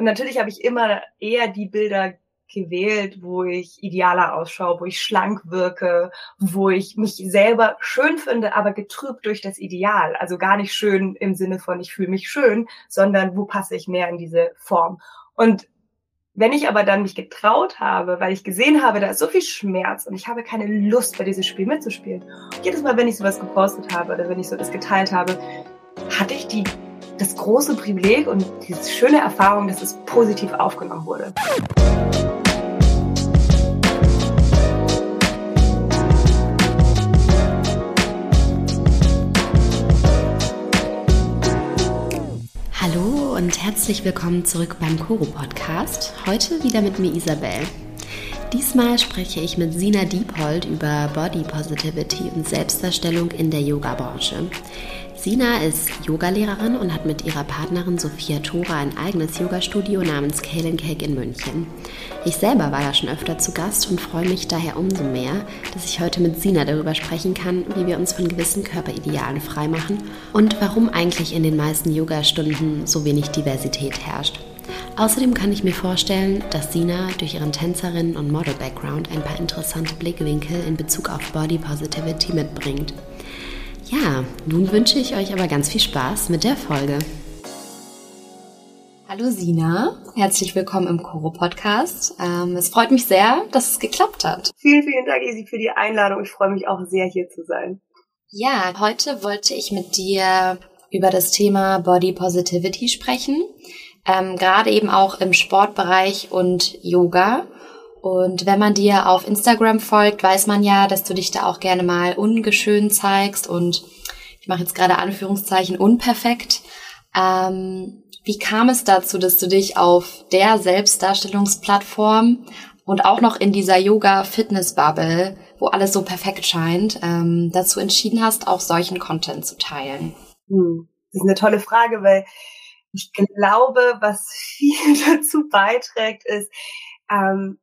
Und natürlich habe ich immer eher die Bilder gewählt, wo ich idealer ausschaue, wo ich schlank wirke, wo ich mich selber schön finde, aber getrübt durch das Ideal. Also gar nicht schön im Sinne von ich fühle mich schön, sondern wo passe ich mehr in diese Form. Und wenn ich aber dann mich getraut habe, weil ich gesehen habe, da ist so viel Schmerz und ich habe keine Lust, bei diesem Spiel mitzuspielen. Jedes Mal, wenn ich sowas gepostet habe oder wenn ich so das geteilt habe, hatte ich die, das große Privileg und diese schöne Erfahrung, dass es positiv aufgenommen wurde. und herzlich willkommen zurück beim Koro Podcast. Heute wieder mit mir Isabel. Diesmal spreche ich mit Sina Diepold über Body Positivity und Selbstdarstellung in der Yoga-Branche. Sina ist Yogalehrerin und hat mit ihrer Partnerin Sophia Thora ein eigenes Yoga-Studio namens Kale Cake in München. Ich selber war da schon öfter zu Gast und freue mich daher umso mehr, dass ich heute mit Sina darüber sprechen kann, wie wir uns von gewissen Körperidealen freimachen und warum eigentlich in den meisten Yoga-Stunden so wenig Diversität herrscht. Außerdem kann ich mir vorstellen, dass Sina durch ihren Tänzerinnen- und Model-Background ein paar interessante Blickwinkel in Bezug auf Body Positivity mitbringt. Ja, nun wünsche ich euch aber ganz viel Spaß mit der Folge. Hallo Sina, herzlich willkommen im Koro Podcast. Ähm, es freut mich sehr, dass es geklappt hat. Vielen, vielen Dank, Isi, für die Einladung. Ich freue mich auch sehr, hier zu sein. Ja, heute wollte ich mit dir über das Thema Body Positivity sprechen. Ähm, gerade eben auch im Sportbereich und Yoga. Und wenn man dir auf Instagram folgt, weiß man ja, dass du dich da auch gerne mal ungeschön zeigst und ich mache jetzt gerade Anführungszeichen unperfekt. Ähm, wie kam es dazu, dass du dich auf der Selbstdarstellungsplattform und auch noch in dieser Yoga-Fitness-Bubble, wo alles so perfekt scheint, ähm, dazu entschieden hast, auch solchen Content zu teilen? Hm. Das ist eine tolle Frage, weil ich glaube, was viel dazu beiträgt, ist, ähm,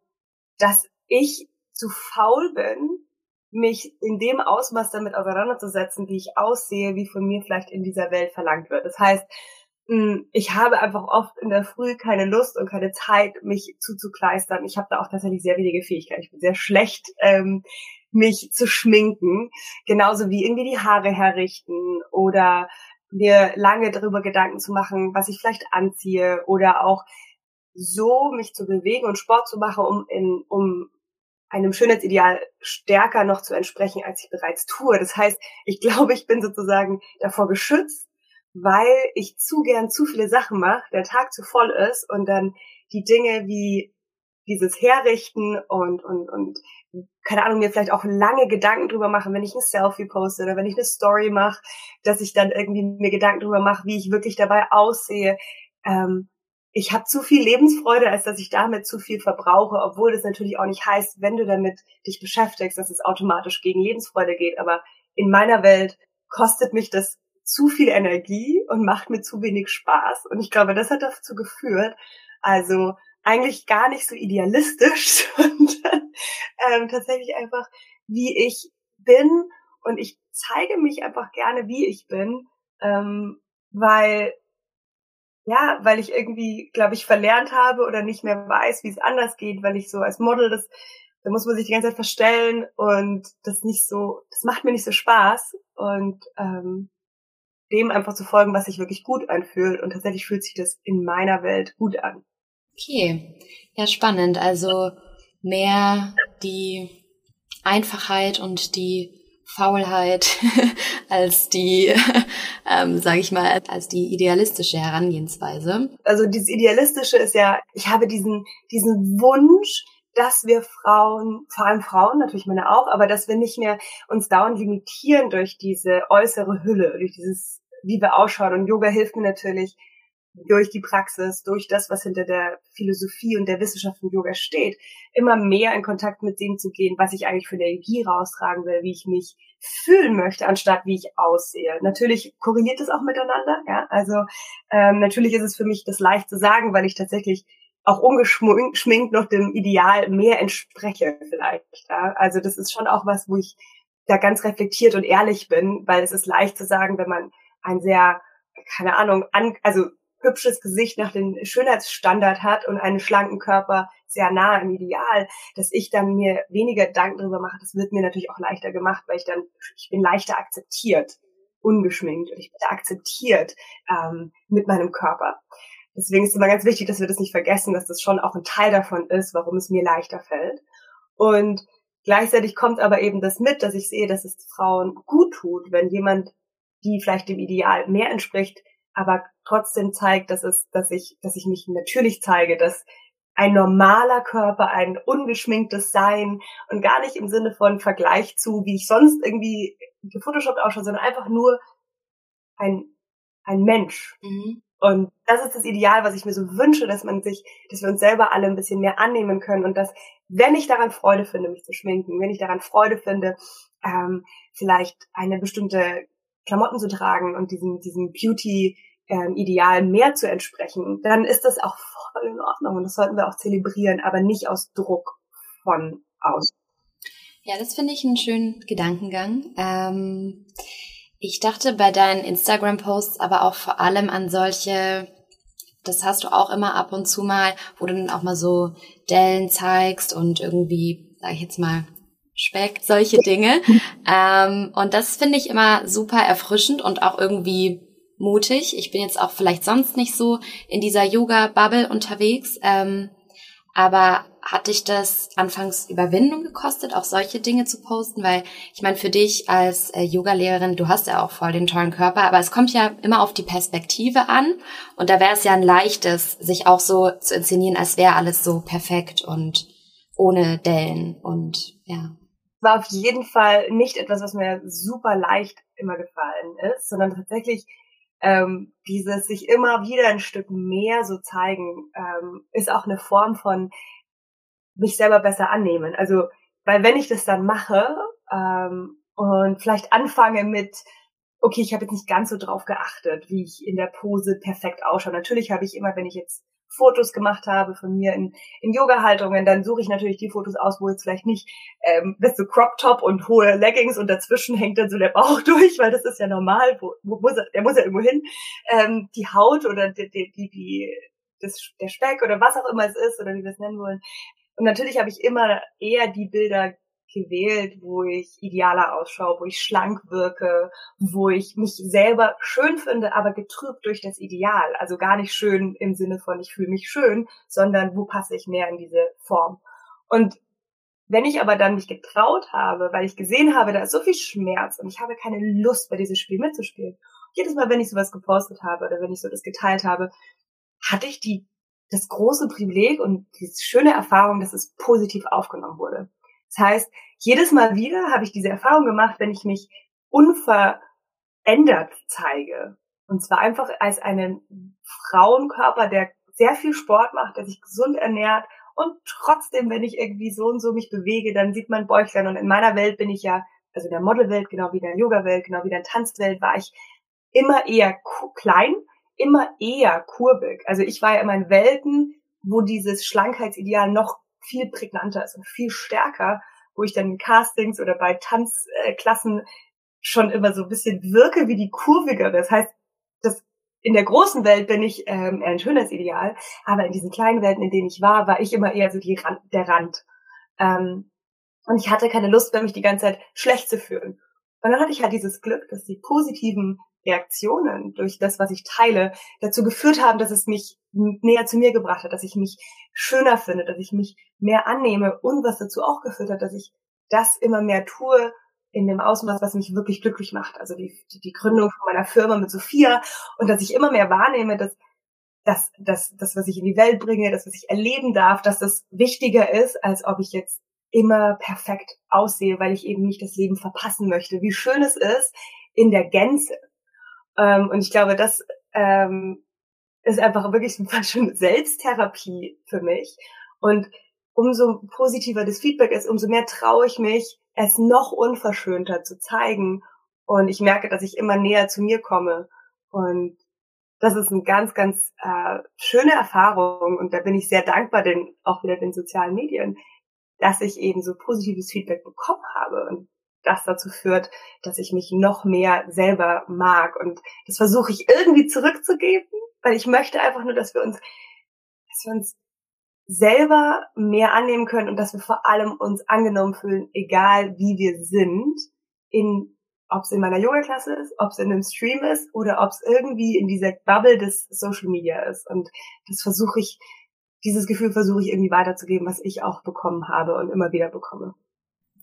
dass ich zu faul bin, mich in dem Ausmaß damit auseinanderzusetzen, wie ich aussehe, wie von mir vielleicht in dieser Welt verlangt wird. Das heißt, hm, ich habe einfach oft in der Früh keine Lust und keine Zeit, mich zuzukleistern. Ich habe da auch tatsächlich sehr wenige Fähigkeiten. Ich bin sehr schlecht, ähm, mich zu schminken, genauso wie irgendwie die Haare herrichten oder mir lange darüber Gedanken zu machen, was ich vielleicht anziehe oder auch so mich zu bewegen und Sport zu machen, um in, um einem Schönheitsideal stärker noch zu entsprechen, als ich bereits tue. Das heißt, ich glaube, ich bin sozusagen davor geschützt, weil ich zu gern zu viele Sachen mache, der Tag zu voll ist und dann die Dinge wie dieses Herrichten und, und, und keine Ahnung, mir vielleicht auch lange Gedanken drüber machen, wenn ich ein Selfie poste oder wenn ich eine Story mache, dass ich dann irgendwie mir Gedanken drüber mache, wie ich wirklich dabei aussehe. Ähm, ich habe zu viel Lebensfreude, als dass ich damit zu viel verbrauche, obwohl das natürlich auch nicht heißt, wenn du damit dich beschäftigst, dass es automatisch gegen Lebensfreude geht. Aber in meiner Welt kostet mich das zu viel Energie und macht mir zu wenig Spaß. Und ich glaube, das hat dazu geführt, also eigentlich gar nicht so idealistisch, sondern ähm, tatsächlich einfach, wie ich bin. Und ich zeige mich einfach gerne, wie ich bin, ähm, weil ja, weil ich irgendwie, glaube ich, verlernt habe oder nicht mehr weiß, wie es anders geht, weil ich so als Model das, da muss man sich die ganze Zeit verstellen und das nicht so, das macht mir nicht so Spaß und ähm, dem einfach zu folgen, was sich wirklich gut anfühlt und tatsächlich fühlt sich das in meiner Welt gut an. Okay, ja spannend. Also mehr die Einfachheit und die Faulheit als die, ähm, sage ich mal, als die idealistische Herangehensweise. Also dieses idealistische ist ja, ich habe diesen diesen Wunsch, dass wir Frauen, vor allem Frauen, natürlich Männer auch, aber dass wir nicht mehr uns dauernd limitieren durch diese äußere Hülle, durch dieses, wie wir ausschauen. Und Yoga hilft mir natürlich, durch die Praxis, durch das, was hinter der Philosophie und der Wissenschaft von Yoga steht, immer mehr in Kontakt mit dem zu gehen, was ich eigentlich für der Energie raustragen will, wie ich mich fühlen möchte, anstatt wie ich aussehe. Natürlich korreliert es auch miteinander, ja. Also ähm, natürlich ist es für mich das leicht zu sagen, weil ich tatsächlich auch ungeschminkt noch dem Ideal mehr entspreche vielleicht. Ja? Also das ist schon auch was, wo ich da ganz reflektiert und ehrlich bin, weil es ist leicht zu sagen, wenn man ein sehr keine Ahnung, an, also hübsches Gesicht nach dem Schönheitsstandard hat und einen schlanken Körper sehr nah im Ideal, dass ich dann mir weniger Gedanken darüber mache. Das wird mir natürlich auch leichter gemacht, weil ich dann, ich bin leichter akzeptiert, ungeschminkt und ich bin akzeptiert ähm, mit meinem Körper. Deswegen ist es immer ganz wichtig, dass wir das nicht vergessen, dass das schon auch ein Teil davon ist, warum es mir leichter fällt. Und gleichzeitig kommt aber eben das mit, dass ich sehe, dass es Frauen gut tut, wenn jemand, die vielleicht dem Ideal mehr entspricht, aber trotzdem zeigt, dass es, dass ich, dass ich mich natürlich zeige, dass ein normaler Körper, ein ungeschminktes Sein und gar nicht im Sinne von Vergleich zu, wie ich sonst irgendwie gefotoshoppt ausschaue, sondern einfach nur ein, ein Mensch. Mhm. Und das ist das Ideal, was ich mir so wünsche, dass man sich, dass wir uns selber alle ein bisschen mehr annehmen können und dass, wenn ich daran Freude finde, mich zu schminken, wenn ich daran Freude finde, ähm, vielleicht eine bestimmte Klamotten zu tragen und diesen, diesen Beauty ähm, Ideal mehr zu entsprechen, dann ist das auch voll in Ordnung und das sollten wir auch zelebrieren, aber nicht aus Druck von aus. Ja, das finde ich einen schönen Gedankengang. Ähm, ich dachte bei deinen Instagram-Posts aber auch vor allem an solche, das hast du auch immer ab und zu mal, wo du dann auch mal so Dellen zeigst und irgendwie, sag ich jetzt mal, Speck, solche Dinge. ähm, und das finde ich immer super erfrischend und auch irgendwie mutig. Ich bin jetzt auch vielleicht sonst nicht so in dieser Yoga-Bubble unterwegs. Ähm, aber hat dich das anfangs Überwindung gekostet, auch solche Dinge zu posten? Weil ich meine, für dich als äh, Yoga-Lehrerin, du hast ja auch voll den tollen Körper, aber es kommt ja immer auf die Perspektive an. Und da wäre es ja ein leichtes, sich auch so zu inszenieren, als wäre alles so perfekt und ohne Dellen und ja. War auf jeden Fall nicht etwas, was mir super leicht immer gefallen ist, sondern tatsächlich ähm, dieses sich immer wieder ein Stück mehr so zeigen, ähm, ist auch eine Form von mich selber besser annehmen. Also, weil wenn ich das dann mache ähm, und vielleicht anfange mit, okay, ich habe jetzt nicht ganz so drauf geachtet, wie ich in der Pose perfekt ausschaue. Natürlich habe ich immer, wenn ich jetzt Fotos gemacht habe von mir in, in Yoga-Haltungen, dann suche ich natürlich die Fotos aus, wo jetzt vielleicht nicht ähm, bist du Crop Top und hohe Leggings und dazwischen hängt dann so der Bauch durch, weil das ist ja normal, wo, wo muss er, der muss ja irgendwo hin. Ähm, die Haut oder die, die, die, die das, der Speck oder was auch immer es ist oder wie wir es nennen wollen. Und natürlich habe ich immer eher die Bilder gewählt, wo ich idealer ausschaue, wo ich schlank wirke, wo ich mich selber schön finde, aber getrübt durch das Ideal. Also gar nicht schön im Sinne von ich fühle mich schön, sondern wo passe ich mehr in diese Form. Und wenn ich aber dann mich getraut habe, weil ich gesehen habe, da ist so viel Schmerz und ich habe keine Lust, bei diesem Spiel mitzuspielen. Jedes Mal, wenn ich sowas gepostet habe oder wenn ich so das geteilt habe, hatte ich die, das große Privileg und die schöne Erfahrung, dass es positiv aufgenommen wurde. Das heißt, jedes Mal wieder habe ich diese Erfahrung gemacht, wenn ich mich unverändert zeige. Und zwar einfach als einen Frauenkörper, der sehr viel Sport macht, der sich gesund ernährt und trotzdem, wenn ich irgendwie so und so mich bewege, dann sieht man Bäuchlein. Und in meiner Welt bin ich ja, also der Modelwelt, genau wie der Yoga-Welt, genau wie der Tanzwelt, war ich immer eher klein, immer eher kurbig. Also ich war ja immer in Welten, wo dieses Schlankheitsideal noch viel prägnanter ist und viel stärker, wo ich dann in Castings oder bei Tanzklassen schon immer so ein bisschen wirke wie die kurvigere. Das heißt, das in der großen Welt bin ich ähm, ein schönes Ideal, aber in diesen kleinen Welten, in denen ich war, war ich immer eher so die Rand, der Rand. Ähm, und ich hatte keine Lust mehr, mich die ganze Zeit schlecht zu fühlen. Und dann hatte ich halt dieses Glück, dass die positiven Reaktionen durch das, was ich teile, dazu geführt haben, dass es mich näher zu mir gebracht hat, dass ich mich schöner finde, dass ich mich mehr annehme und was dazu auch geführt hat, dass ich das immer mehr tue in dem Ausmaß, was mich wirklich glücklich macht. Also die, die Gründung von meiner Firma mit Sophia und dass ich immer mehr wahrnehme, dass dass, dass das, was ich in die Welt bringe, das, was ich erleben darf, dass das wichtiger ist, als ob ich jetzt immer perfekt aussehe, weil ich eben nicht das Leben verpassen möchte. Wie schön es ist, in der Gänze ähm, und ich glaube, das ähm, ist einfach wirklich eine schöne Selbsttherapie für mich. Und umso positiver das Feedback ist, umso mehr traue ich mich, es noch unverschönter zu zeigen. Und ich merke, dass ich immer näher zu mir komme. Und das ist eine ganz, ganz äh, schöne Erfahrung. Und da bin ich sehr dankbar, denn auch wieder den sozialen Medien, dass ich eben so positives Feedback bekommen habe. Und das dazu führt, dass ich mich noch mehr selber mag. Und das versuche ich irgendwie zurückzugeben, Weil ich möchte einfach nur, dass wir uns, dass wir uns selber mehr annehmen können und dass wir vor allem uns angenommen fühlen, egal wie wir sind, in ob es in meiner Yoga-Klasse ist, ob es in einem Stream ist oder ob es irgendwie in dieser Bubble des Social Media ist. Und das versuche ich, dieses Gefühl versuche ich irgendwie weiterzugeben, was ich auch bekommen habe und immer wieder bekomme.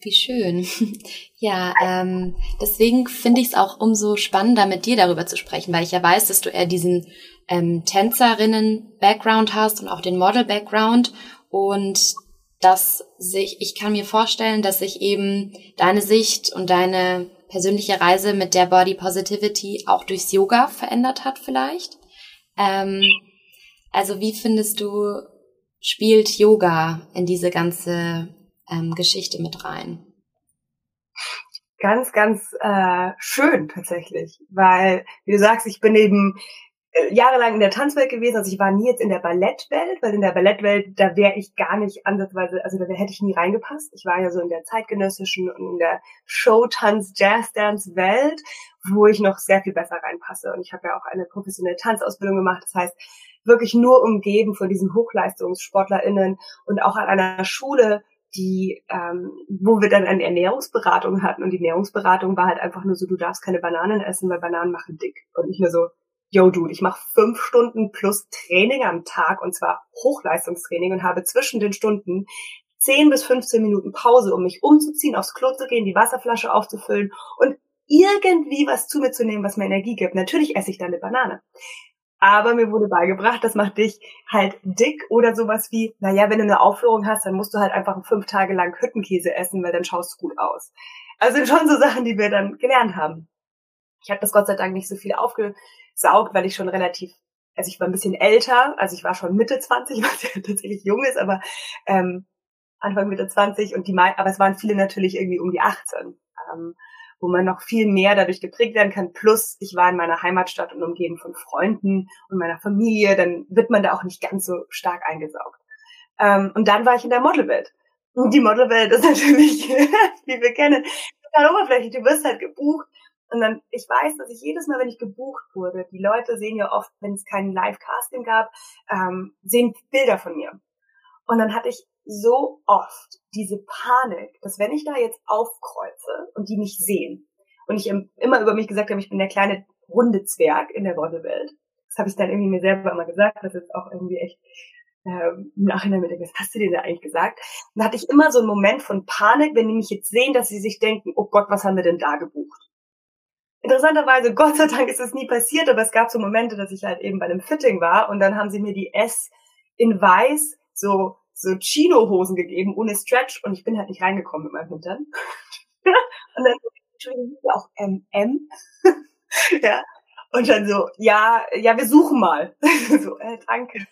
Wie schön. Ja, ähm, deswegen finde ich es auch umso spannender, mit dir darüber zu sprechen, weil ich ja weiß, dass du eher diesen ähm, Tänzerinnen-Background hast und auch den Model-Background und dass sich, ich kann mir vorstellen, dass sich eben deine Sicht und deine persönliche Reise mit der Body Positivity auch durchs Yoga verändert hat vielleicht. Ähm, also wie findest du, spielt Yoga in diese ganze ähm, Geschichte mit rein? Ganz, ganz äh, schön tatsächlich, weil, wie du sagst, ich bin eben äh, jahrelang in der Tanzwelt gewesen, also ich war nie jetzt in der Ballettwelt, weil in der Ballettwelt, da wäre ich gar nicht ansatzweise, also da hätte ich nie reingepasst. Ich war ja so in der zeitgenössischen und in der Showtanz, Jazzdance-Welt, wo ich noch sehr viel besser reinpasse. Und ich habe ja auch eine professionelle Tanzausbildung gemacht, das heißt, wirklich nur umgeben von diesen HochleistungssportlerInnen und auch an einer Schule, die, ähm, wo wir dann eine Ernährungsberatung hatten und die Ernährungsberatung war halt einfach nur so, du darfst keine Bananen essen, weil Bananen machen dick. Und nicht nur so, yo dude, ich mache fünf Stunden plus Training am Tag und zwar Hochleistungstraining und habe zwischen den Stunden 10 bis 15 Minuten Pause, um mich umzuziehen, aufs Klo zu gehen, die Wasserflasche aufzufüllen und irgendwie was zu mir zu nehmen, was mir Energie gibt. Natürlich esse ich dann eine Banane. Aber mir wurde beigebracht, das macht dich halt dick oder sowas wie, naja, wenn du eine Aufführung hast, dann musst du halt einfach fünf Tage lang Hüttenkäse essen, weil dann schaust du gut aus. Also schon so Sachen, die wir dann gelernt haben. Ich habe das Gott sei Dank nicht so viel aufgesaugt, weil ich schon relativ, also ich war ein bisschen älter, also ich war schon Mitte 20, was ja tatsächlich jung ist, aber ähm, Anfang Mitte 20 und die, aber es waren viele natürlich irgendwie um die 18. Ähm, wo man noch viel mehr dadurch geprägt werden kann. Plus, ich war in meiner Heimatstadt und umgeben von Freunden und meiner Familie, dann wird man da auch nicht ganz so stark eingesaugt. Ähm, und dann war ich in der Modelwelt. Und die Modelwelt ist natürlich, wie wir kennen, total oberflächlich. Du wirst halt gebucht. Und dann, ich weiß, dass ich jedes Mal, wenn ich gebucht wurde, die Leute sehen ja oft, wenn es kein Live-Casting gab, ähm, sehen Bilder von mir. Und dann hatte ich so oft diese Panik, dass wenn ich da jetzt aufkreuze und die mich sehen und ich immer über mich gesagt habe, ich bin der kleine runde Zwerg in der Modelwelt, das habe ich dann irgendwie mir selber immer gesagt, das ist auch irgendwie echt ähm, im Nachhinein mit was hast du dir da eigentlich gesagt? Und da hatte ich immer so einen Moment von Panik, wenn die mich jetzt sehen, dass sie sich denken, oh Gott, was haben wir denn da gebucht? Interessanterweise, Gott sei Dank ist es nie passiert, aber es gab so Momente, dass ich halt eben bei einem Fitting war und dann haben sie mir die S in weiß so so Chino-Hosen gegeben, ohne Stretch und ich bin halt nicht reingekommen mit meinem Hintern. und dann, Entschuldigung, auch MM. ja. Und dann so, ja, ja, wir suchen mal. so, äh, danke.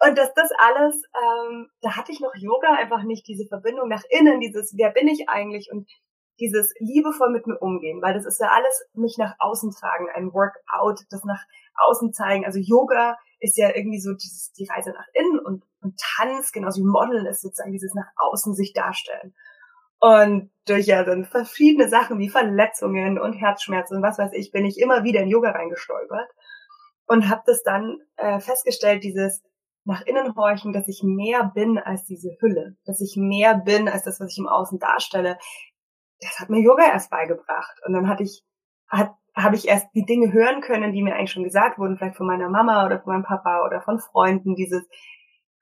und dass das alles, ähm, da hatte ich noch Yoga einfach nicht diese Verbindung nach innen, dieses, wer bin ich eigentlich und dieses liebevoll mit mir umgehen, weil das ist ja alles mich nach außen tragen, ein Workout, das nach außen zeigen. Also Yoga ist ja irgendwie so dieses, die Reise nach innen und, und Tanz, genauso wie Modeln ist sozusagen dieses nach außen sich darstellen. Und durch ja dann verschiedene Sachen wie Verletzungen und Herzschmerzen und was weiß ich, bin ich immer wieder in Yoga reingestolpert und habe das dann äh, festgestellt, dieses nach innen horchen, dass ich mehr bin als diese Hülle, dass ich mehr bin als das, was ich im Außen darstelle. Das hat mir Yoga erst beigebracht. Und dann hatte ich, hat, habe ich erst die Dinge hören können, die mir eigentlich schon gesagt wurden, vielleicht von meiner Mama oder von meinem Papa oder von Freunden, dieses,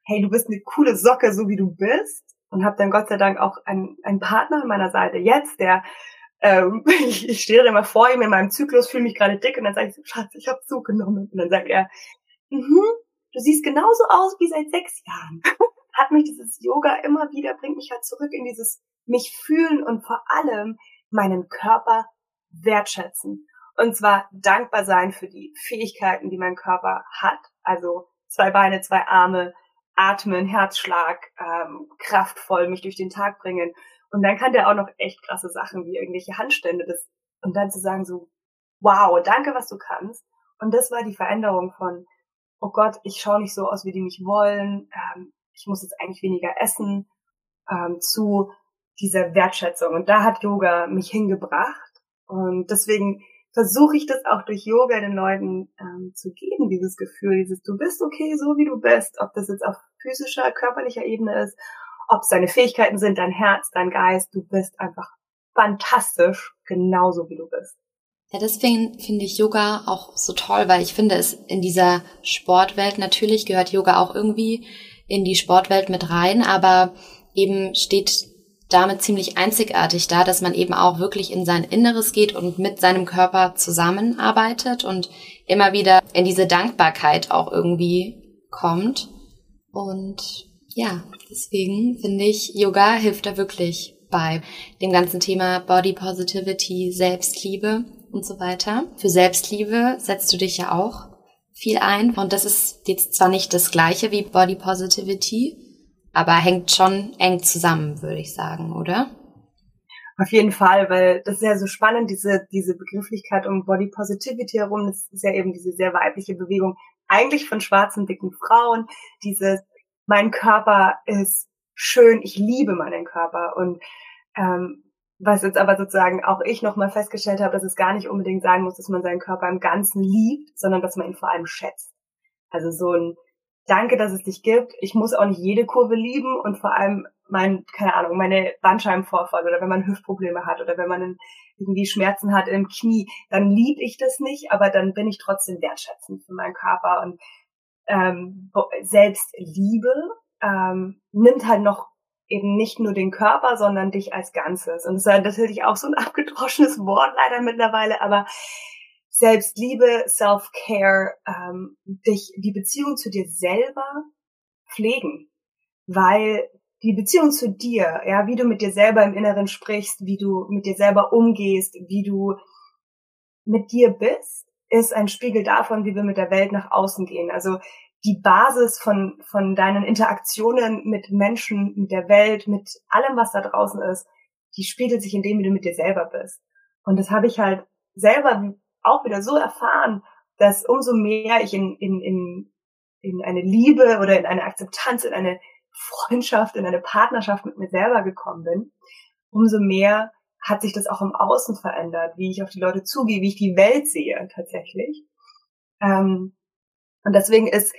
hey, du bist eine coole Socke, so wie du bist. Und habe dann Gott sei Dank auch einen, einen Partner an meiner Seite jetzt, der ähm, ich, ich stehe dann immer vor ihm in meinem Zyklus, fühle mich gerade dick und dann sage ich so, Schatz, ich habe zugenommen. Und dann sagt er, mhm, du siehst genauso aus wie seit sechs Jahren. Hat mich dieses Yoga immer wieder, bringt mich halt zurück in dieses mich fühlen und vor allem meinen Körper wertschätzen. Und zwar dankbar sein für die Fähigkeiten, die mein Körper hat. Also zwei Beine, zwei Arme, atmen, Herzschlag, ähm, kraftvoll mich durch den Tag bringen. Und dann kann der auch noch echt krasse Sachen wie irgendwelche Handstände. Das, und dann zu sagen so, wow, danke, was du kannst. Und das war die Veränderung von, oh Gott, ich schaue nicht so aus, wie die mich wollen. Ähm, ich muss jetzt eigentlich weniger essen. Ähm, zu dieser Wertschätzung. Und da hat Yoga mich hingebracht. Und deswegen versuche ich das auch durch Yoga den Leuten ähm, zu geben, dieses Gefühl, dieses du bist okay, so wie du bist, ob das jetzt auf physischer, körperlicher Ebene ist, ob es deine Fähigkeiten sind, dein Herz, dein Geist, du bist einfach fantastisch, genauso wie du bist. Ja, deswegen finde ich Yoga auch so toll, weil ich finde es in dieser Sportwelt, natürlich gehört Yoga auch irgendwie in die Sportwelt mit rein, aber eben steht damit ziemlich einzigartig da, dass man eben auch wirklich in sein Inneres geht und mit seinem Körper zusammenarbeitet und immer wieder in diese Dankbarkeit auch irgendwie kommt. Und ja, deswegen finde ich, Yoga hilft da wirklich bei dem ganzen Thema Body Positivity, Selbstliebe und so weiter. Für Selbstliebe setzt du dich ja auch viel ein und das ist jetzt zwar nicht das gleiche wie Body Positivity, aber hängt schon eng zusammen, würde ich sagen, oder? Auf jeden Fall, weil das ist ja so spannend, diese, diese Begrifflichkeit um Body Positivity herum, das ist ja eben diese sehr weibliche Bewegung, eigentlich von schwarzen, dicken Frauen, dieses, mein Körper ist schön, ich liebe meinen Körper und ähm, was jetzt aber sozusagen auch ich nochmal festgestellt habe, dass es gar nicht unbedingt sein muss, dass man seinen Körper im Ganzen liebt, sondern dass man ihn vor allem schätzt. Also so ein danke, dass es dich gibt. Ich muss auch nicht jede Kurve lieben und vor allem mein, keine Ahnung, meine Bandscheibenvorfall oder wenn man Hüftprobleme hat oder wenn man irgendwie Schmerzen hat im Knie, dann lieb ich das nicht, aber dann bin ich trotzdem wertschätzend für meinen Körper und ähm, Selbstliebe ähm, nimmt halt noch eben nicht nur den Körper, sondern dich als Ganzes. Und das ist natürlich auch so ein abgedroschenes Wort leider mittlerweile, aber Selbstliebe, Self-Care, ähm, dich, die Beziehung zu dir selber pflegen. Weil die Beziehung zu dir, ja, wie du mit dir selber im Inneren sprichst, wie du mit dir selber umgehst, wie du mit dir bist, ist ein Spiegel davon, wie wir mit der Welt nach außen gehen. Also die Basis von, von deinen Interaktionen mit Menschen, mit der Welt, mit allem, was da draußen ist, die spiegelt sich in dem, wie du mit dir selber bist. Und das habe ich halt selber auch wieder so erfahren, dass umso mehr ich in, in, in, in eine Liebe oder in eine Akzeptanz, in eine Freundschaft, in eine Partnerschaft mit mir selber gekommen bin, umso mehr hat sich das auch im Außen verändert, wie ich auf die Leute zugehe, wie ich die Welt sehe tatsächlich. Ähm, und deswegen ist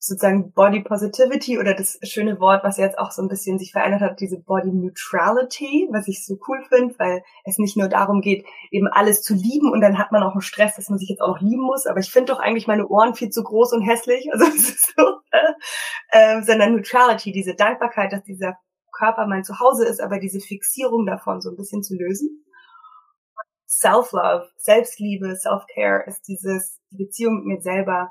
sozusagen Body Positivity oder das schöne Wort, was jetzt auch so ein bisschen sich verändert hat, diese Body Neutrality, was ich so cool finde, weil es nicht nur darum geht, eben alles zu lieben und dann hat man auch einen Stress, dass man sich jetzt auch noch lieben muss, aber ich finde doch eigentlich meine Ohren viel zu groß und hässlich, also es ist so, äh, äh, sondern Neutrality, diese Dankbarkeit, dass dieser Körper mein Zuhause ist, aber diese Fixierung davon so ein bisschen zu lösen. Self-Love, Selbstliebe, Self-Care ist dieses, die Beziehung mit mir selber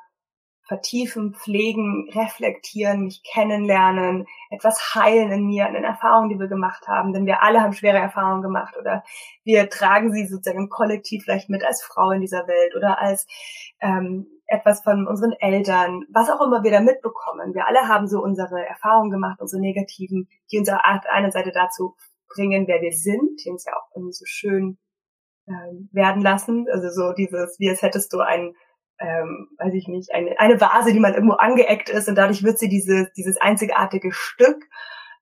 vertiefen, pflegen, reflektieren, mich kennenlernen, etwas heilen in mir, an den Erfahrungen, die wir gemacht haben, denn wir alle haben schwere Erfahrungen gemacht oder wir tragen sie sozusagen im Kollektiv vielleicht mit als Frau in dieser Welt oder als ähm, etwas von unseren Eltern, was auch immer wir da mitbekommen. Wir alle haben so unsere Erfahrungen gemacht, unsere negativen, die uns auf eine Seite dazu bringen, wer wir sind, die uns ja auch irgendwie so schön ähm, werden lassen. Also so dieses, wie als hättest du einen ähm, weiß ich nicht, eine, eine Vase, die man irgendwo angeeckt ist und dadurch wird sie diese, dieses einzigartige Stück.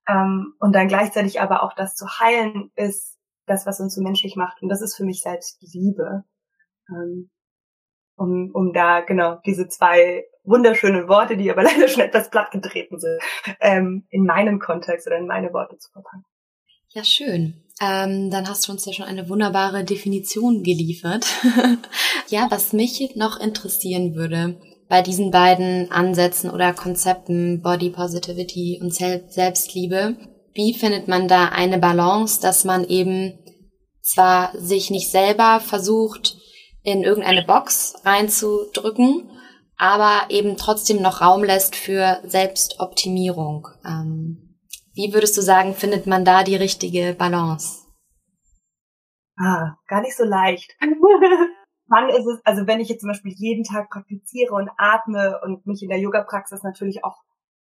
Ähm, und dann gleichzeitig aber auch das zu heilen ist das, was uns so menschlich macht. Und das ist für mich selbst Liebe. Ähm, um, um da genau diese zwei wunderschönen Worte, die aber leider schon etwas platt getreten sind, ähm, in meinen Kontext oder in meine Worte zu verpacken. Ja, schön. Ähm, dann hast du uns ja schon eine wunderbare Definition geliefert. ja, was mich noch interessieren würde bei diesen beiden Ansätzen oder Konzepten Body Positivity und Selbstliebe, wie findet man da eine Balance, dass man eben zwar sich nicht selber versucht, in irgendeine Box reinzudrücken, aber eben trotzdem noch Raum lässt für Selbstoptimierung. Ähm, wie würdest du sagen, findet man da die richtige Balance? Ah, gar nicht so leicht. Wann ist es, also wenn ich jetzt zum Beispiel jeden Tag praktiziere und atme und mich in der Yoga-Praxis natürlich auch,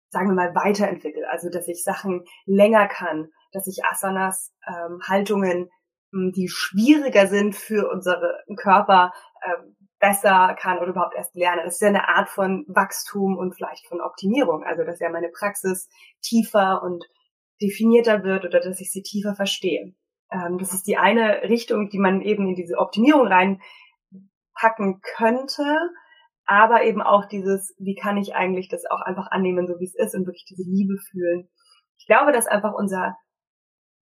sagen wir mal, weiterentwickle, also dass ich Sachen länger kann, dass ich Asanas, ähm, Haltungen, hm, die schwieriger sind für unseren Körper, ähm, besser kann oder überhaupt erst lerne. Das ist ja eine Art von Wachstum und vielleicht von Optimierung. Also dass ja meine Praxis tiefer und definierter wird oder dass ich sie tiefer verstehe. Ähm, das ist die eine Richtung, die man eben in diese Optimierung rein packen könnte, aber eben auch dieses, wie kann ich eigentlich das auch einfach annehmen, so wie es ist und wirklich diese Liebe fühlen. Ich glaube, dass einfach unser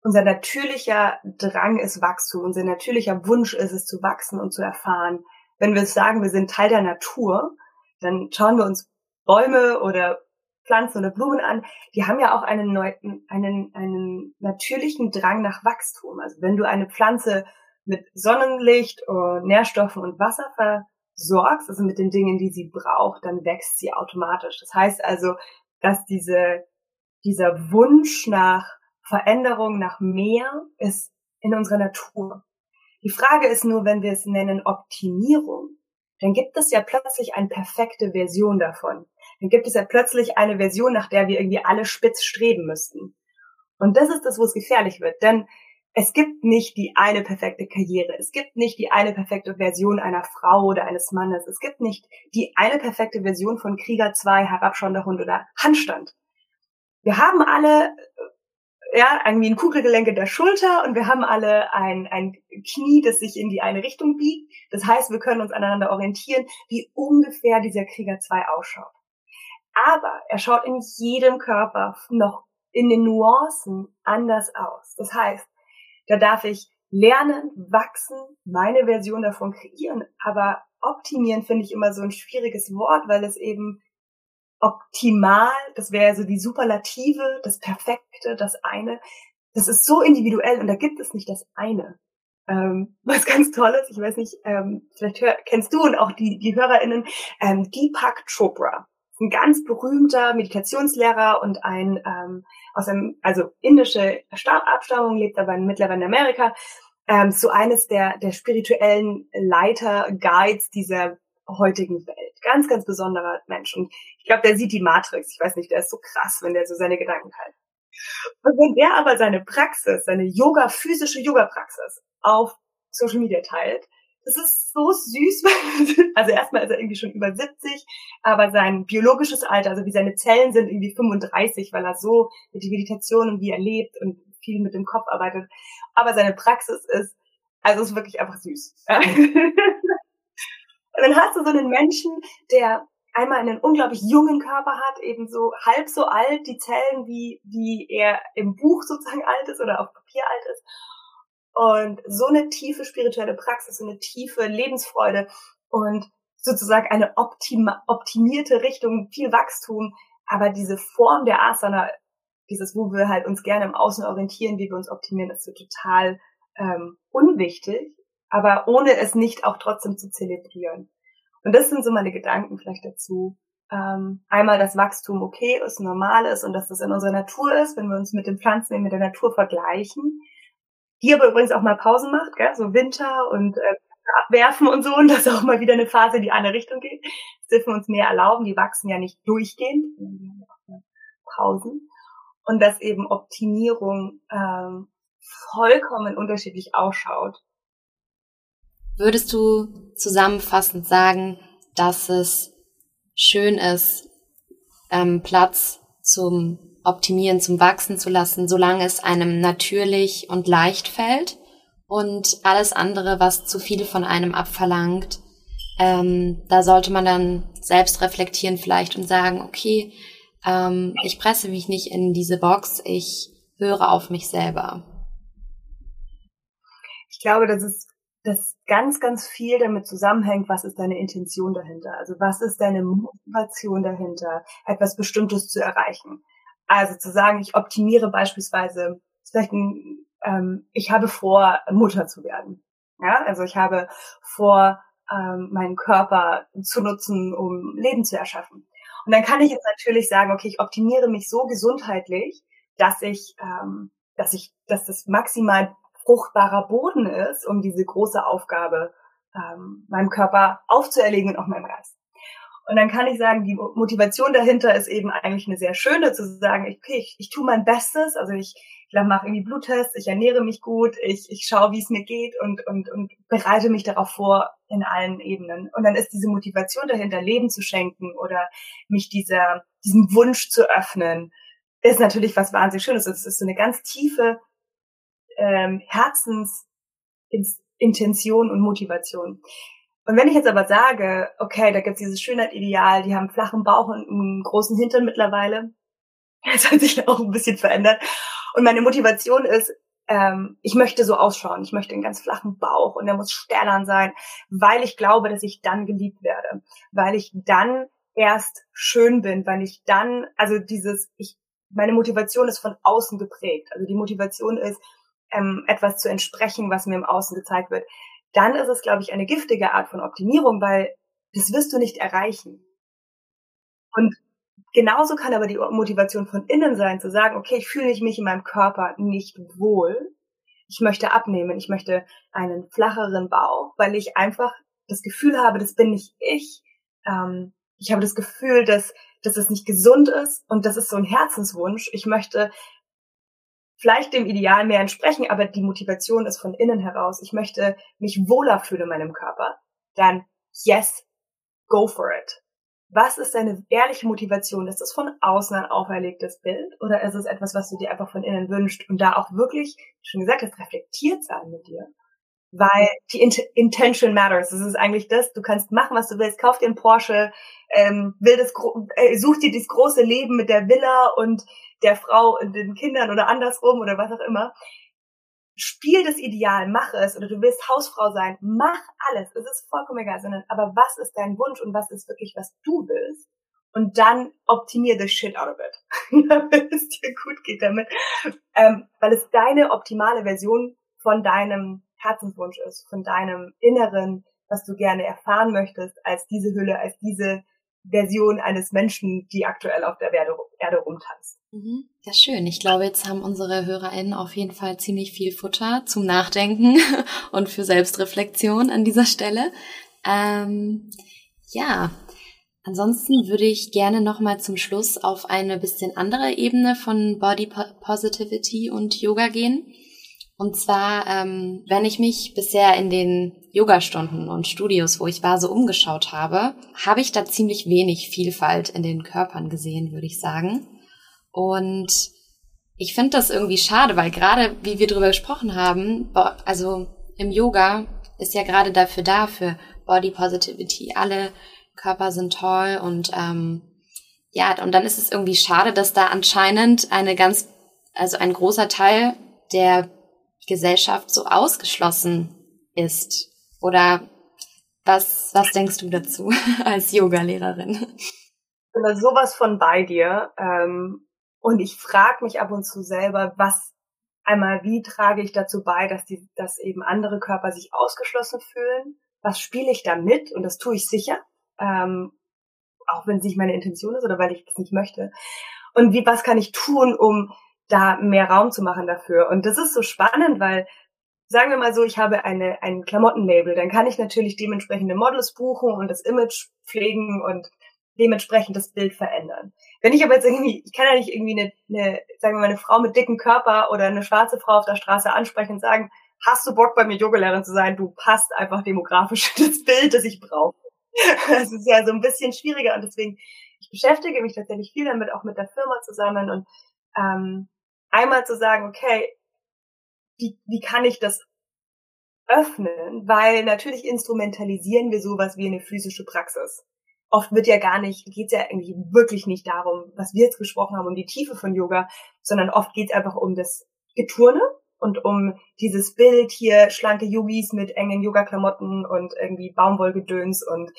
unser natürlicher Drang ist Wachstum, unser natürlicher Wunsch ist es zu wachsen und zu erfahren. Wenn wir sagen, wir sind Teil der Natur, dann schauen wir uns Bäume oder Pflanzen oder Blumen an, die haben ja auch einen, einen, einen natürlichen Drang nach Wachstum. Also wenn du eine Pflanze mit Sonnenlicht, und Nährstoffen und Wasser versorgst, also mit den Dingen, die sie braucht, dann wächst sie automatisch. Das heißt also, dass diese, dieser Wunsch nach Veränderung, nach mehr ist in unserer Natur. Die Frage ist nur, wenn wir es nennen Optimierung, dann gibt es ja plötzlich eine perfekte Version davon. Dann gibt es ja plötzlich eine Version, nach der wir irgendwie alle spitz streben müssten. Und das ist das, wo es gefährlich wird. Denn es gibt nicht die eine perfekte Karriere. Es gibt nicht die eine perfekte Version einer Frau oder eines Mannes. Es gibt nicht die eine perfekte Version von Krieger 2, herabschauender Hund oder Handstand. Wir haben alle ja, irgendwie ein Kugelgelenk in der Schulter und wir haben alle ein, ein Knie, das sich in die eine Richtung biegt. Das heißt, wir können uns aneinander orientieren, wie ungefähr dieser Krieger 2 ausschaut. Aber er schaut in jedem Körper noch in den Nuancen anders aus. Das heißt, da darf ich lernen, wachsen, meine Version davon kreieren, aber optimieren finde ich immer so ein schwieriges Wort, weil es eben optimal, das wäre so die Superlative, das Perfekte, das eine. Das ist so individuell und da gibt es nicht das eine. Ähm, was ganz Tolles, ich weiß nicht, ähm, vielleicht hör, kennst du und auch die, die HörerInnen, ähm, Deepak Chopra. Ein ganz berühmter Meditationslehrer und ein ähm, aus einem, also indische Abstammung, lebt aber mittlerweile in Amerika, ähm, so eines der, der spirituellen Leiter, Guides dieser heutigen Welt. Ganz, ganz besonderer Mensch. Und ich glaube, der sieht die Matrix. Ich weiß nicht, der ist so krass, wenn der so seine Gedanken teilt. Und wenn der aber seine Praxis, seine Yoga, physische Yoga-Praxis auf Social Media teilt, das ist so süß. also erstmal ist er irgendwie schon über 70, aber sein biologisches Alter, also wie seine Zellen sind irgendwie 35, weil er so mit der Meditation und wie er lebt und viel mit dem Kopf arbeitet. Aber seine Praxis ist, also ist wirklich einfach süß. Und dann hast du so einen Menschen, der einmal einen unglaublich jungen Körper hat, eben so halb so alt, die Zellen, wie, wie er im Buch sozusagen alt ist oder auf Papier alt ist. Und so eine tiefe spirituelle Praxis, so eine tiefe Lebensfreude und sozusagen eine optima, optimierte Richtung, viel Wachstum. Aber diese Form der Asana, dieses, wo wir halt uns gerne im Außen orientieren, wie wir uns optimieren, ist so total ähm, unwichtig aber ohne es nicht auch trotzdem zu zelebrieren. Und das sind so meine Gedanken vielleicht dazu. Ähm, einmal, dass Wachstum okay ist, normal ist und dass das in unserer Natur ist, wenn wir uns mit den Pflanzen mit der Natur vergleichen. Die aber übrigens auch mal Pausen macht, gell? so Winter und äh, abwerfen und so und dass auch mal wieder eine Phase in die andere Richtung geht. Das dürfen wir uns mehr erlauben. Die wachsen ja nicht durchgehend, sondern die haben auch mal Pausen. Und dass eben Optimierung ähm, vollkommen unterschiedlich ausschaut Würdest du zusammenfassend sagen, dass es schön ist, ähm, Platz zum Optimieren, zum Wachsen zu lassen, solange es einem natürlich und leicht fällt und alles andere, was zu viel von einem abverlangt, ähm, da sollte man dann selbst reflektieren vielleicht und sagen, okay, ähm, ich presse mich nicht in diese Box, ich höre auf mich selber. Ich glaube, das ist dass ganz, ganz viel damit zusammenhängt, was ist deine Intention dahinter? Also was ist deine Motivation dahinter, etwas Bestimmtes zu erreichen? Also zu sagen, ich optimiere beispielsweise, vielleicht ein, ähm, ich habe vor, Mutter zu werden. Ja, also ich habe vor, ähm, meinen Körper zu nutzen, um Leben zu erschaffen. Und dann kann ich jetzt natürlich sagen, okay, ich optimiere mich so gesundheitlich, dass ich, ähm, dass ich, dass das maximal fruchtbarer Boden ist, um diese große Aufgabe ähm, meinem Körper aufzuerlegen und auch meinem Geist. Und dann kann ich sagen, die Motivation dahinter ist eben eigentlich eine sehr schöne, zu sagen, okay, ich, ich tue mein Bestes, also ich, ich mache irgendwie Bluttests, ich ernähre mich gut, ich, ich schaue, wie es mir geht und, und, und bereite mich darauf vor in allen Ebenen. Und dann ist diese Motivation dahinter, Leben zu schenken oder mich dieser, diesem Wunsch zu öffnen, ist natürlich was wahnsinnig Schönes. Es ist so eine ganz tiefe ähm, Herzensintention und Motivation. Und wenn ich jetzt aber sage, okay, da gibt's dieses Schönheitideal, die haben flachen Bauch und einen großen Hintern mittlerweile, das hat sich auch ein bisschen verändert. Und meine Motivation ist, ähm, ich möchte so ausschauen, ich möchte einen ganz flachen Bauch und der muss sternern sein, weil ich glaube, dass ich dann geliebt werde, weil ich dann erst schön bin, weil ich dann, also dieses, ich, meine Motivation ist von außen geprägt. Also die Motivation ist, ähm, etwas zu entsprechen, was mir im Außen gezeigt wird. Dann ist es, glaube ich, eine giftige Art von Optimierung, weil das wirst du nicht erreichen. Und genauso kann aber die Motivation von innen sein, zu sagen, okay, ich fühle mich in meinem Körper nicht wohl. Ich möchte abnehmen, ich möchte einen flacheren Bauch, weil ich einfach das Gefühl habe, das bin nicht ich. Ähm, ich habe das Gefühl, dass, dass es nicht gesund ist und das ist so ein Herzenswunsch. Ich möchte vielleicht dem Ideal mehr entsprechen, aber die Motivation ist von innen heraus. Ich möchte mich wohler fühlen in meinem Körper. Dann yes, go for it. Was ist deine ehrliche Motivation? Ist das von außen ein auferlegtes Bild oder ist es etwas, was du dir einfach von innen wünschst und da auch wirklich, schon gesagt hast, reflektiert sein mit dir? Weil die Int Intention matters. Das ist eigentlich das, du kannst machen, was du willst. Kauf dir einen Porsche, ähm, will das, äh, such dir das große Leben mit der Villa und der Frau den Kindern oder andersrum oder was auch immer spiel das Ideal, mach es, oder du willst Hausfrau sein, mach alles, es ist vollkommen egal, sondern aber was ist dein Wunsch und was ist wirklich, was du willst? Und dann optimier the shit out of it, damit es dir gut geht damit, ähm, weil es deine optimale Version von deinem Herzenswunsch ist, von deinem Inneren, was du gerne erfahren möchtest, als diese Hülle, als diese Version eines Menschen, die aktuell auf der Erde, Erde rumtanzt. Mhm. Ja, schön. Ich glaube, jetzt haben unsere HörerInnen auf jeden Fall ziemlich viel Futter zum Nachdenken und für Selbstreflexion an dieser Stelle. Ähm, ja, ansonsten würde ich gerne nochmal zum Schluss auf eine bisschen andere Ebene von Body Positivity und Yoga gehen. Und zwar, ähm, wenn ich mich bisher in den Yogastunden und Studios, wo ich war, so umgeschaut habe, habe ich da ziemlich wenig Vielfalt in den Körpern gesehen, würde ich sagen. Und ich finde das irgendwie schade, weil gerade, wie wir drüber gesprochen haben, also im Yoga ist ja gerade dafür da, für Body Positivity. Alle Körper sind toll und ähm, ja, und dann ist es irgendwie schade, dass da anscheinend eine ganz, also ein großer Teil der Gesellschaft so ausgeschlossen ist? Oder was, was denkst du dazu als Yoga-Lehrerin? Ich bin da sowas von bei dir. Ähm, und ich frage mich ab und zu selber, was einmal, wie trage ich dazu bei, dass die, dass eben andere Körper sich ausgeschlossen fühlen? Was spiele ich da mit? Und das tue ich sicher. Ähm, auch wenn es nicht meine Intention ist oder weil ich das nicht möchte. Und wie, was kann ich tun, um da mehr Raum zu machen dafür. Und das ist so spannend, weil sagen wir mal so, ich habe eine, ein Klamottenlabel, dann kann ich natürlich dementsprechende Models buchen und das Image pflegen und dementsprechend das Bild verändern. Wenn ich aber jetzt irgendwie, ich kann ja nicht irgendwie eine, eine sagen wir mal, eine Frau mit dicken Körper oder eine schwarze Frau auf der Straße ansprechen und sagen, hast du Bock bei mir Yogalehrerin zu sein? Du passt einfach demografisch das Bild, das ich brauche. Das ist ja so ein bisschen schwieriger und deswegen, ich beschäftige mich tatsächlich viel damit, auch mit der Firma zusammen und ähm, einmal zu sagen, okay, wie, wie kann ich das öffnen? Weil natürlich instrumentalisieren wir sowas wie eine physische Praxis. Oft wird ja gar nicht, geht es ja eigentlich wirklich nicht darum, was wir jetzt gesprochen haben, um die Tiefe von Yoga, sondern oft geht es einfach um das Geturne und um dieses Bild hier, schlanke Yogis mit engen Yoga-Klamotten und irgendwie Baumwollgedöns und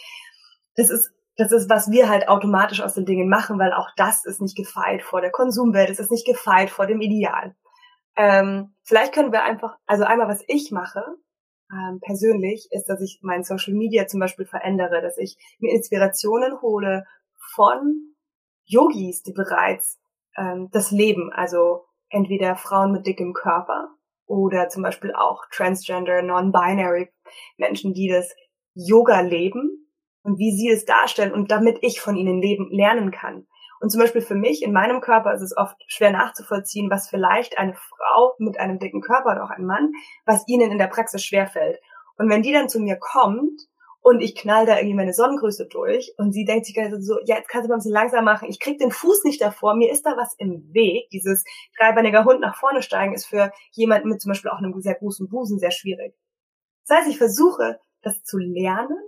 das ist das ist, was wir halt automatisch aus den Dingen machen, weil auch das ist nicht gefeit vor der Konsumwelt, es ist nicht gefeit vor dem Ideal. Ähm, vielleicht können wir einfach, also einmal, was ich mache, ähm, persönlich, ist, dass ich mein Social Media zum Beispiel verändere, dass ich mir Inspirationen hole von Yogis, die bereits ähm, das Leben, also entweder Frauen mit dickem Körper oder zum Beispiel auch Transgender, Non-Binary Menschen, die das Yoga leben und wie sie es darstellen und damit ich von ihnen leben, lernen kann. Und zum Beispiel für mich in meinem Körper ist es oft schwer nachzuvollziehen, was vielleicht eine Frau mit einem dicken Körper oder auch ein Mann, was ihnen in der Praxis schwerfällt. Und wenn die dann zu mir kommt und ich knall da irgendwie meine Sonnengröße durch und sie denkt sich so, ja, jetzt kannst du mal ein bisschen langsam machen, ich krieg den Fuß nicht davor, mir ist da was im Weg. Dieses dreibeiniger Hund nach vorne steigen ist für jemanden mit zum Beispiel auch einem sehr großen Busen sehr schwierig. Das heißt, ich versuche, das zu lernen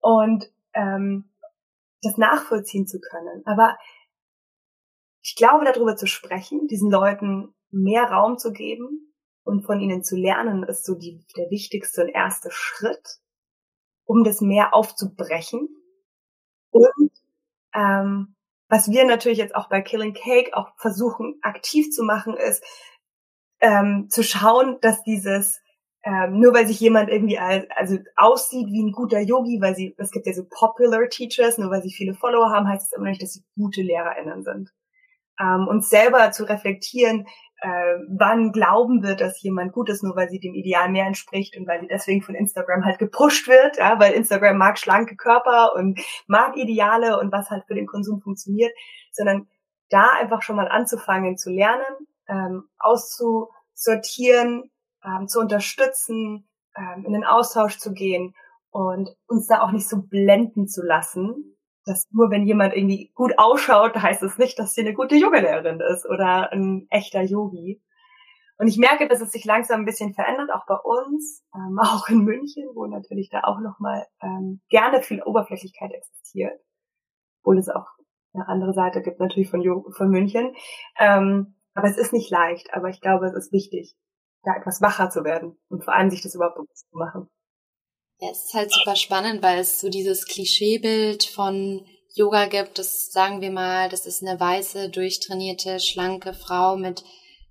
und ähm, das nachvollziehen zu können. Aber ich glaube, darüber zu sprechen, diesen Leuten mehr Raum zu geben und von ihnen zu lernen, ist so die, der wichtigste und erste Schritt, um das mehr aufzubrechen. Und ähm, was wir natürlich jetzt auch bei Killing Cake auch versuchen aktiv zu machen, ist ähm, zu schauen, dass dieses ähm, nur weil sich jemand irgendwie als, also aussieht wie ein guter Yogi, weil sie, es gibt ja so popular Teachers, nur weil sie viele Follower haben, heißt es immer nicht, dass sie gute LehrerInnen sind. Ähm, uns selber zu reflektieren, äh, wann glauben wir, dass jemand gut ist, nur weil sie dem Ideal mehr entspricht und weil sie deswegen von Instagram halt gepusht wird, ja, weil Instagram mag schlanke Körper und mag Ideale und was halt für den Konsum funktioniert, sondern da einfach schon mal anzufangen zu lernen, ähm, auszusortieren, ähm, zu unterstützen, ähm, in den Austausch zu gehen und uns da auch nicht so blenden zu lassen, dass nur wenn jemand irgendwie gut ausschaut, heißt es nicht, dass sie eine gute Yogalehrerin ist oder ein echter Yogi. Und ich merke, dass es sich langsam ein bisschen verändert, auch bei uns, ähm, auch in München, wo natürlich da auch nochmal ähm, gerne viel Oberflächlichkeit existiert, obwohl es auch eine andere Seite gibt natürlich von, von München. Ähm, aber es ist nicht leicht, aber ich glaube, es ist wichtig, da etwas wacher zu werden und vor allem sich das überhaupt bewusst zu machen. Ja, es ist halt super spannend, weil es so dieses Klischeebild von Yoga gibt, das sagen wir mal, das ist eine weiße, durchtrainierte, schlanke Frau mit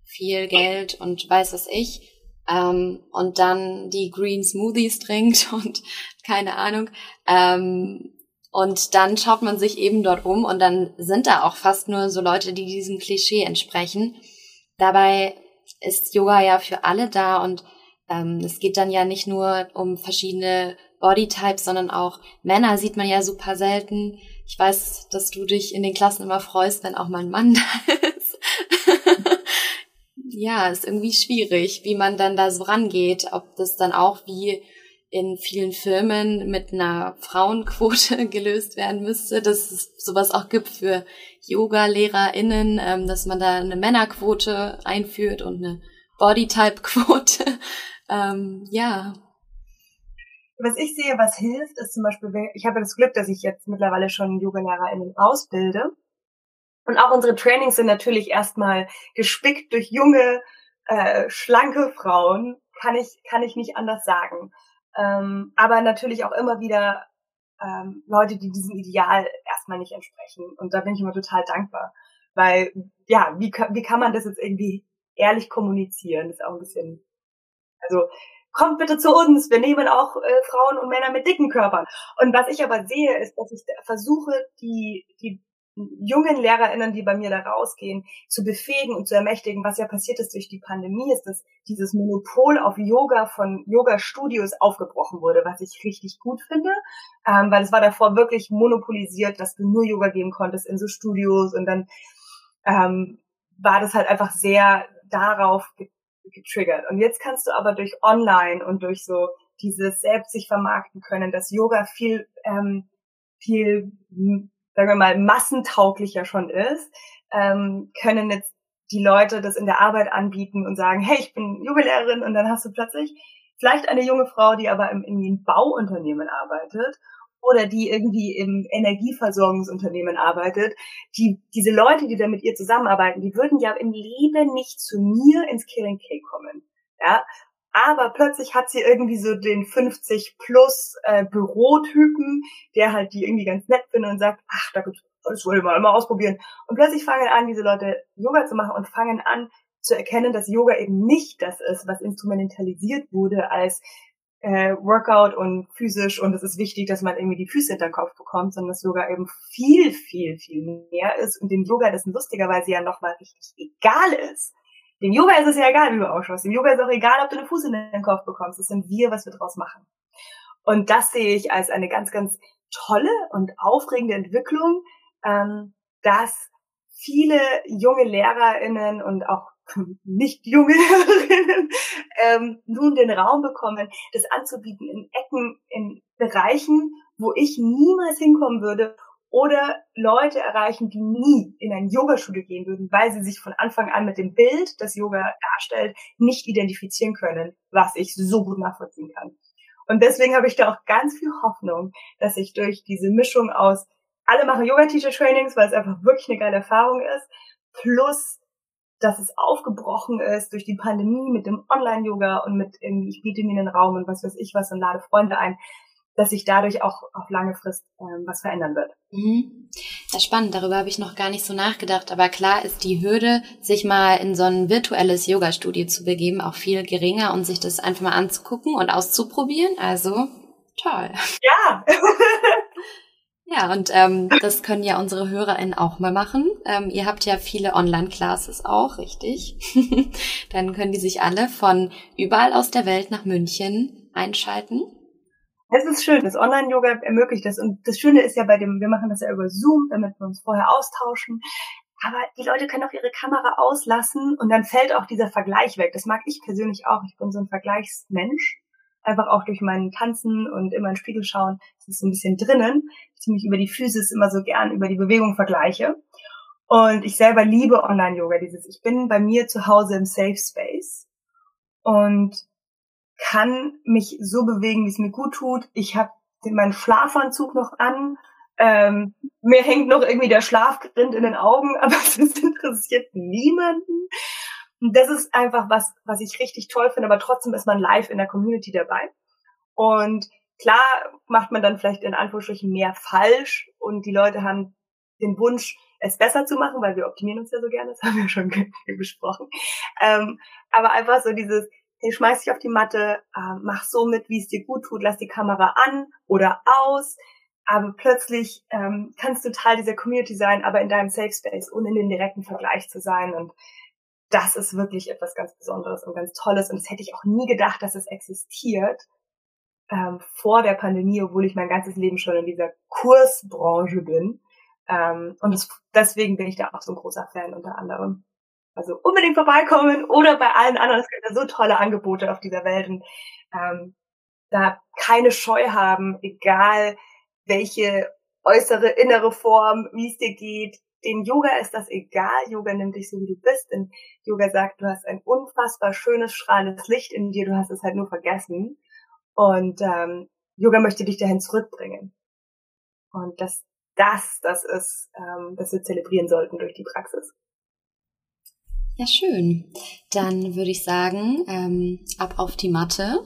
viel Geld und weiß was ich. Ähm, und dann die Green Smoothies trinkt und keine Ahnung. Ähm, und dann schaut man sich eben dort um und dann sind da auch fast nur so Leute, die diesem Klischee entsprechen. Dabei ist Yoga ja für alle da und ähm, es geht dann ja nicht nur um verschiedene Bodytypes, sondern auch Männer sieht man ja super selten. Ich weiß, dass du dich in den Klassen immer freust, wenn auch mal ein Mann da ist. ja, ist irgendwie schwierig, wie man dann da so rangeht, ob das dann auch wie in vielen Firmen mit einer Frauenquote gelöst werden müsste, dass es sowas auch gibt für Yoga-LehrerInnen, ähm, dass man da eine Männerquote einführt und eine Bodytype-Quote. Ähm, ja. Was ich sehe, was hilft, ist zum Beispiel, ich habe das Glück, dass ich jetzt mittlerweile schon Yoga-LehrerInnen ausbilde. Und auch unsere Trainings sind natürlich erstmal gespickt durch junge, äh, schlanke Frauen, kann ich, kann ich nicht anders sagen. Ähm, aber natürlich auch immer wieder ähm, Leute, die diesem Ideal erstmal nicht entsprechen. Und da bin ich immer total dankbar. Weil, ja, wie, wie kann man das jetzt irgendwie ehrlich kommunizieren? Das ist auch ein bisschen, also, kommt bitte zu uns, wir nehmen auch äh, Frauen und Männer mit dicken Körpern. Und was ich aber sehe, ist, dass ich versuche, die, die jungen LehrerInnen, die bei mir da rausgehen, zu befähigen und zu ermächtigen, was ja passiert ist durch die Pandemie, ist, dass dieses Monopol auf Yoga von Yoga-Studios aufgebrochen wurde, was ich richtig gut finde, ähm, weil es war davor wirklich monopolisiert, dass du nur Yoga geben konntest in so Studios. Und dann ähm, war das halt einfach sehr darauf getriggert. Und jetzt kannst du aber durch Online und durch so dieses selbst sich vermarkten können, dass Yoga viel ähm, viel sagen wir mal, massentauglicher schon ist, ähm, können jetzt die Leute das in der Arbeit anbieten und sagen, hey, ich bin Jugendlehrerin und dann hast du plötzlich vielleicht eine junge Frau, die aber im, in einem Bauunternehmen arbeitet oder die irgendwie im Energieversorgungsunternehmen arbeitet, die, diese Leute, die da mit ihr zusammenarbeiten, die würden ja im Leben nicht zu mir ins Killing Cake kommen. Ja, aber plötzlich hat sie irgendwie so den 50 plus äh, Bürotypen, der halt die irgendwie ganz nett findet und sagt, ach, da gibt's, das wollte mal immer ausprobieren. Und plötzlich fangen an, diese Leute Yoga zu machen und fangen an zu erkennen, dass Yoga eben nicht das ist, was instrumentalisiert wurde als äh, Workout und physisch und es ist wichtig, dass man irgendwie die Füße hinter den Kopf bekommt, sondern dass Yoga eben viel, viel, viel mehr ist und dem Yoga das lustigerweise ja nochmal richtig egal ist dem Yoga ist es ja egal, wie du ausschaust. Dem Yoga ist auch egal, ob du eine Fuß in den Kopf bekommst. Das sind wir, was wir draus machen. Und das sehe ich als eine ganz, ganz tolle und aufregende Entwicklung, ähm, dass viele junge LehrerInnen und auch nicht junge Lehrerinnen ähm, nun den Raum bekommen, das anzubieten in Ecken, in Bereichen, wo ich niemals hinkommen würde oder Leute erreichen, die nie in ein Yogastudio gehen würden, weil sie sich von Anfang an mit dem Bild, das Yoga darstellt, nicht identifizieren können, was ich so gut nachvollziehen kann. Und deswegen habe ich da auch ganz viel Hoffnung, dass ich durch diese Mischung aus, alle machen Yoga-Teacher-Trainings, weil es einfach wirklich eine geile Erfahrung ist, plus dass es aufgebrochen ist durch die Pandemie mit dem Online-Yoga und mit irgendwie, ich biete mir einen Raum und was weiß ich was und lade Freunde ein, dass sich dadurch auch auf lange Frist ähm, was verändern wird. Mhm. Ja, spannend, darüber habe ich noch gar nicht so nachgedacht, aber klar ist die Hürde, sich mal in so ein virtuelles Yoga-Studio zu begeben, auch viel geringer und sich das einfach mal anzugucken und auszuprobieren. Also toll. Ja. Ja, und ähm, das können ja unsere HörerInnen auch mal machen. Ähm, ihr habt ja viele Online-Classes auch, richtig? Dann können die sich alle von überall aus der Welt nach München einschalten. Es ist schön, das Online-Yoga ermöglicht das. Und das Schöne ist ja bei dem, wir machen das ja über Zoom, damit wir uns vorher austauschen. Aber die Leute können auch ihre Kamera auslassen und dann fällt auch dieser Vergleich weg. Das mag ich persönlich auch. Ich bin so ein Vergleichsmensch. Einfach auch durch meinen Tanzen und immer in den Spiegel schauen. Das ist so ein bisschen drinnen. Ich mich über die Physis immer so gern über die Bewegung vergleiche. Und ich selber liebe Online-Yoga. Dieses, ich bin bei mir zu Hause im Safe Space. Und kann mich so bewegen, wie es mir gut tut. Ich habe meinen Schlafanzug noch an. Ähm, mir hängt noch irgendwie der Schlafgrind in den Augen, aber es interessiert niemanden. Und das ist einfach was, was ich richtig toll finde, aber trotzdem ist man live in der Community dabei. Und klar macht man dann vielleicht in Anführungsstrichen mehr falsch und die Leute haben den Wunsch, es besser zu machen, weil wir optimieren uns ja so gerne, das haben wir schon besprochen. Ähm, aber einfach so dieses, hey, schmeiß dich auf die Matte, äh, mach so mit, wie es dir gut tut, lass die Kamera an oder aus. Aber plötzlich ähm, kannst du Teil dieser Community sein, aber in deinem Safe Space, ohne in den direkten Vergleich zu sein. Und das ist wirklich etwas ganz Besonderes und ganz Tolles. Und das hätte ich auch nie gedacht, dass es existiert ähm, vor der Pandemie, obwohl ich mein ganzes Leben schon in dieser Kursbranche bin. Ähm, und das, deswegen bin ich da auch so ein großer Fan unter anderem. Also unbedingt vorbeikommen oder bei allen anderen. Es gibt ja so tolle Angebote auf dieser Welt und ähm, da keine Scheu haben, egal welche äußere, innere Form, wie es dir geht. Den Yoga ist das egal. Yoga nimmt dich so, wie du bist. Denn Yoga sagt, du hast ein unfassbar schönes, strahlendes Licht in dir. Du hast es halt nur vergessen. Und ähm, Yoga möchte dich dahin zurückbringen. Und das, das, das ist, ähm, das wir zelebrieren sollten durch die Praxis. Ja, schön. Dann würde ich sagen, ähm, ab auf die Matte,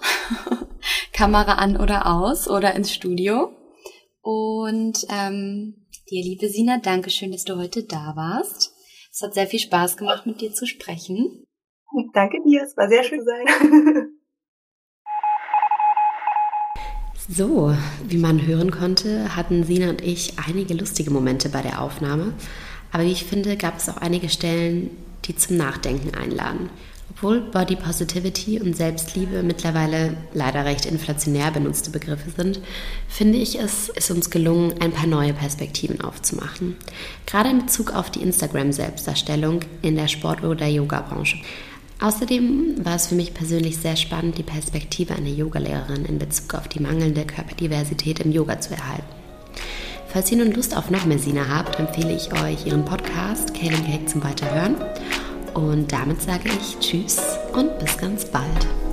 Kamera an oder aus oder ins Studio. Und ähm, dir, liebe Sina, danke schön, dass du heute da warst. Es hat sehr viel Spaß gemacht, mit dir zu sprechen. Danke dir, es war sehr schön sein. so, wie man hören konnte, hatten Sina und ich einige lustige Momente bei der Aufnahme. Aber wie ich finde, gab es auch einige Stellen, die zum Nachdenken einladen. Obwohl Body Positivity und Selbstliebe mittlerweile leider recht inflationär benutzte Begriffe sind, finde ich es ist uns gelungen, ein paar neue Perspektiven aufzumachen. Gerade in Bezug auf die Instagram-Selbstdarstellung in der Sport- oder Yoga-Branche. Außerdem war es für mich persönlich sehr spannend, die Perspektive einer Yogalehrerin in Bezug auf die mangelnde Körperdiversität im Yoga zu erhalten. Falls ihr nun Lust auf noch mehr Sina habt, empfehle ich euch ihren Podcast Kaling Cake zum Weiterhören. Und damit sage ich Tschüss und bis ganz bald.